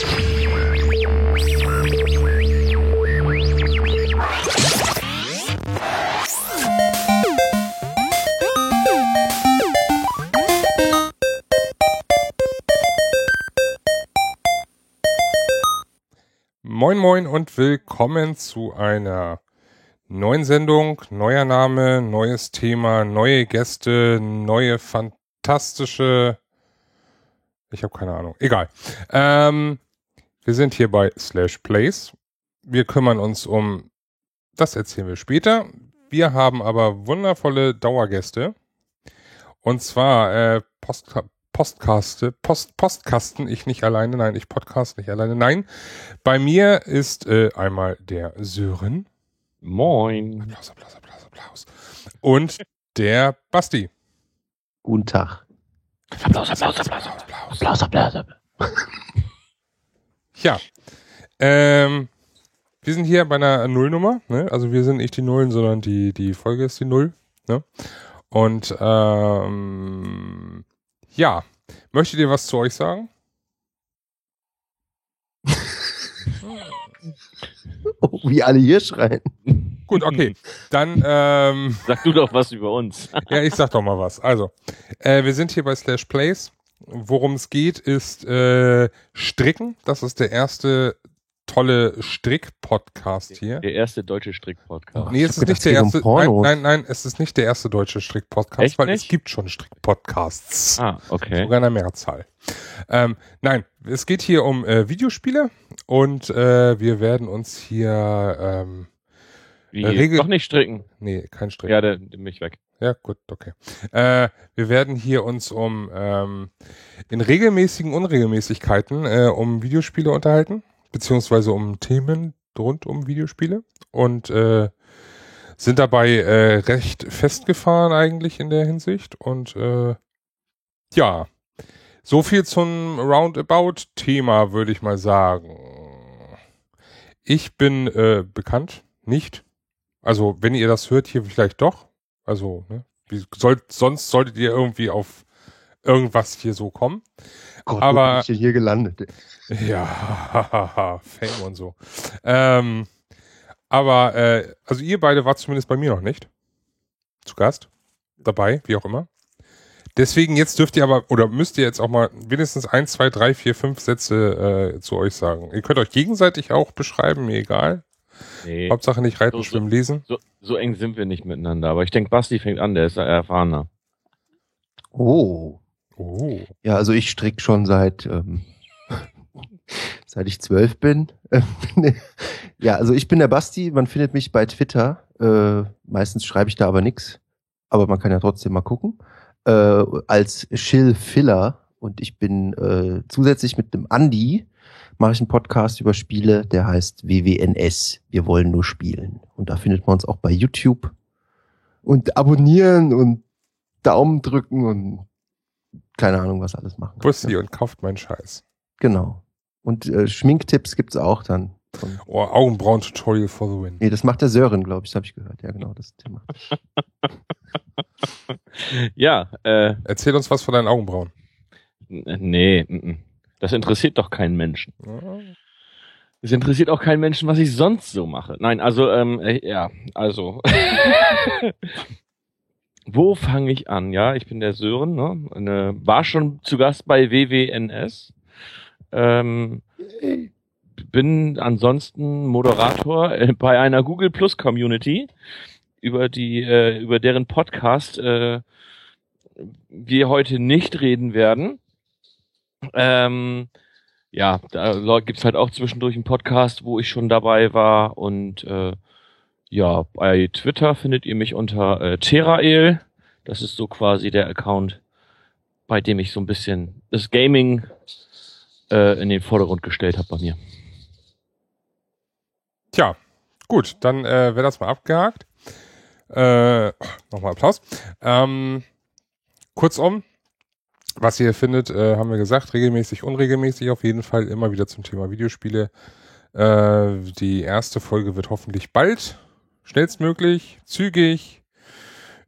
Moin Moin und willkommen zu einer neuen Sendung, neuer Name, neues Thema, neue Gäste, neue fantastische, ich habe keine Ahnung, egal. Ähm, wir sind hier bei Slash Plays. Wir kümmern uns um, das erzählen wir später. Wir haben aber wundervolle Dauergäste. Und zwar äh, Post Postkaste, Post, Postkasten, ich nicht alleine, nein, ich Podcast nicht alleine, nein. Bei mir ist äh, einmal der Sören. Moin. Applaus, Applaus, Applaus, Applaus. Und der Basti. Guten Tag. Applaus, Applaus, Applaus, Applaus, Applaus, Applaus. Applaus. Ja. Ähm, wir sind hier bei einer Nullnummer, ne? Also wir sind nicht die Nullen, sondern die, die Folge ist die Null. Ne? Und ähm, ja, möchtet ihr was zu euch sagen? Oh, wie alle hier schreien. Gut, okay. Dann, ähm, Sag du doch was über uns. ja, ich sag doch mal was. Also, äh, wir sind hier bei Slash Plays. Worum es geht, ist äh, Stricken. Das ist der erste tolle Strick-Podcast hier. Der erste deutsche Strick-Podcast. Nee, es ist nicht der es geht um erste. Nein, nein, nein, es ist nicht der erste deutsche Strick-Podcast, weil es nicht? gibt schon Strick-Podcasts. Ah, okay. Sogar in der Mehrzahl. Ähm, nein, es geht hier um äh, Videospiele und äh, wir werden uns hier, ähm, Wie? Äh, Regel- Doch nicht stricken. nee, kein Strick. Ja, der, der mich weg. Ja, gut, okay. Äh, wir werden hier uns um ähm, in regelmäßigen Unregelmäßigkeiten äh, um Videospiele unterhalten, beziehungsweise um Themen rund um Videospiele und äh, sind dabei äh, recht festgefahren eigentlich in der Hinsicht und äh, ja, so viel zum Roundabout-Thema würde ich mal sagen. Ich bin äh, bekannt, nicht. Also wenn ihr das hört, hier vielleicht doch. Also, ne? Wie soll, sonst solltet ihr irgendwie auf irgendwas hier so kommen. Gott, Aber- wo bin ich denn hier gelandet? Ja, Fame und so. Ähm, aber, äh, also ihr beide wart zumindest bei mir noch nicht. Zu Gast. Dabei, wie auch immer. Deswegen jetzt dürft ihr aber, oder müsst ihr jetzt auch mal wenigstens eins, zwei, drei, vier, fünf Sätze äh, zu euch sagen. Ihr könnt euch gegenseitig auch beschreiben, mir egal. Nee. Hauptsache nicht reiten, So, so. schwimmen, lesen. So, so eng sind wir nicht miteinander. Aber ich denke, Basti fängt an, der ist erfahrener. Oh. Oh. Ja, also ich strick schon seit, ähm, seit ich zwölf bin. ja, also ich bin der Basti, man findet mich bei Twitter. Äh, meistens schreibe ich da aber nix. Aber man kann ja trotzdem mal gucken. Äh, als Chill Filler. Und ich bin äh, zusätzlich mit dem Andi mache ich einen Podcast über Spiele, der heißt WWNS. Wir wollen nur spielen. Und da findet man uns auch bei YouTube. Und abonnieren und Daumen drücken und keine Ahnung, was alles machen. Bussi Ja, und kauft meinen Scheiß. genau. Und äh, Schminktipps gibt's auch dann. Von, Oh, Augenbrauen-Tutorial for the win. nee, das macht der Sören, glaube ich, das habe ich gehört. Ja, genau, das Thema. Ja, äh, Erzähl uns was von deinen Augenbrauen. n- nee, n- n. das interessiert doch keinen Menschen. Es interessiert auch keinen Menschen, was ich sonst so mache. Nein, also, ähm, äh, ja, also. Wo fange ich an? Ja, ich bin der Sören, ne? Eine, war schon zu Gast bei WWNS. Ähm, bin ansonsten Moderator äh, bei einer Google Plus Community, über die, äh, über deren Podcast äh, wir heute nicht reden werden. Ähm, ja, da gibt's halt auch zwischendurch einen Podcast, wo ich schon dabei war und äh, ja, bei Twitter findet ihr mich unter äh, Terael. Das ist so quasi der Account, bei dem ich so ein bisschen das Gaming äh, in den Vordergrund gestellt habe bei mir. Tja, gut, dann äh, wäre das mal abgehakt. Äh, Nochmal Applaus. Ähm, kurzum, was ihr findet, äh, haben wir gesagt, regelmäßig, unregelmäßig auf jeden Fall, immer wieder zum Thema Videospiele. Äh, die erste Folge wird hoffentlich bald, schnellstmöglich, zügig,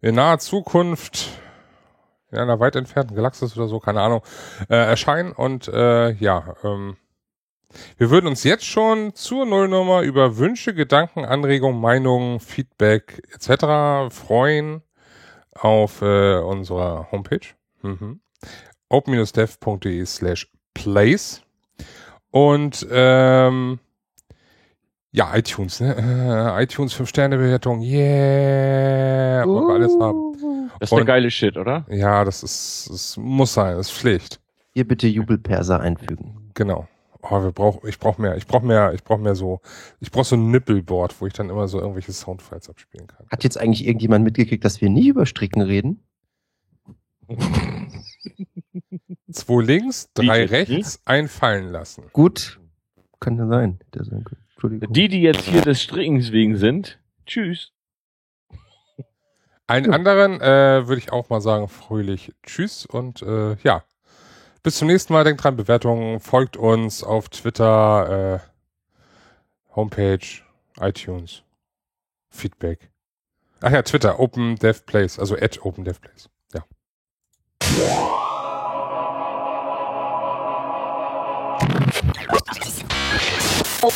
in naher Zukunft, in einer weit entfernten Galaxis oder so, keine Ahnung, äh, erscheinen und äh, ja, ähm, Wir würden uns jetzt schon zur Nullnummer über Wünsche, Gedanken, Anregungen, Meinungen, Feedback etc. freuen auf äh, unserer Homepage. Mhm. open-dev.de slash place. Und ähm, ja, iTunes, ne? Äh, iTunes 5-Sterne-Bewertung, yeah, wir alles haben. Das ist der Und- geile Shit, oder? Ja, das ist, das muss sein, das ist Pflicht. Hier bitte Jubelperser einfügen. Genau. Oh, wir brauch, ich brauche mehr, ich brauche mehr, ich brauche mehr so, ich brauche so ein Nippelboard, wo ich dann immer so irgendwelche Soundfiles abspielen kann. Hat jetzt eigentlich irgendjemand mitgekriegt, dass wir nie über Stricken reden? Zwei links, drei DJ, rechts, ein fallen lassen. Gut, kann ja sein. Der sein könnte. Entschuldigung. Die, die jetzt hier des Strickens wegen sind, tschüss. Allen anderen äh, würde ich auch mal sagen, fröhlich Tschüss und äh, ja. Bis zum nächsten Mal. Denkt dran, Bewertungen, folgt uns auf Twitter, äh, Homepage, iTunes, Feedback. Ach ja, Twitter, Open Dev Place, also at Open Dev Place. Oh,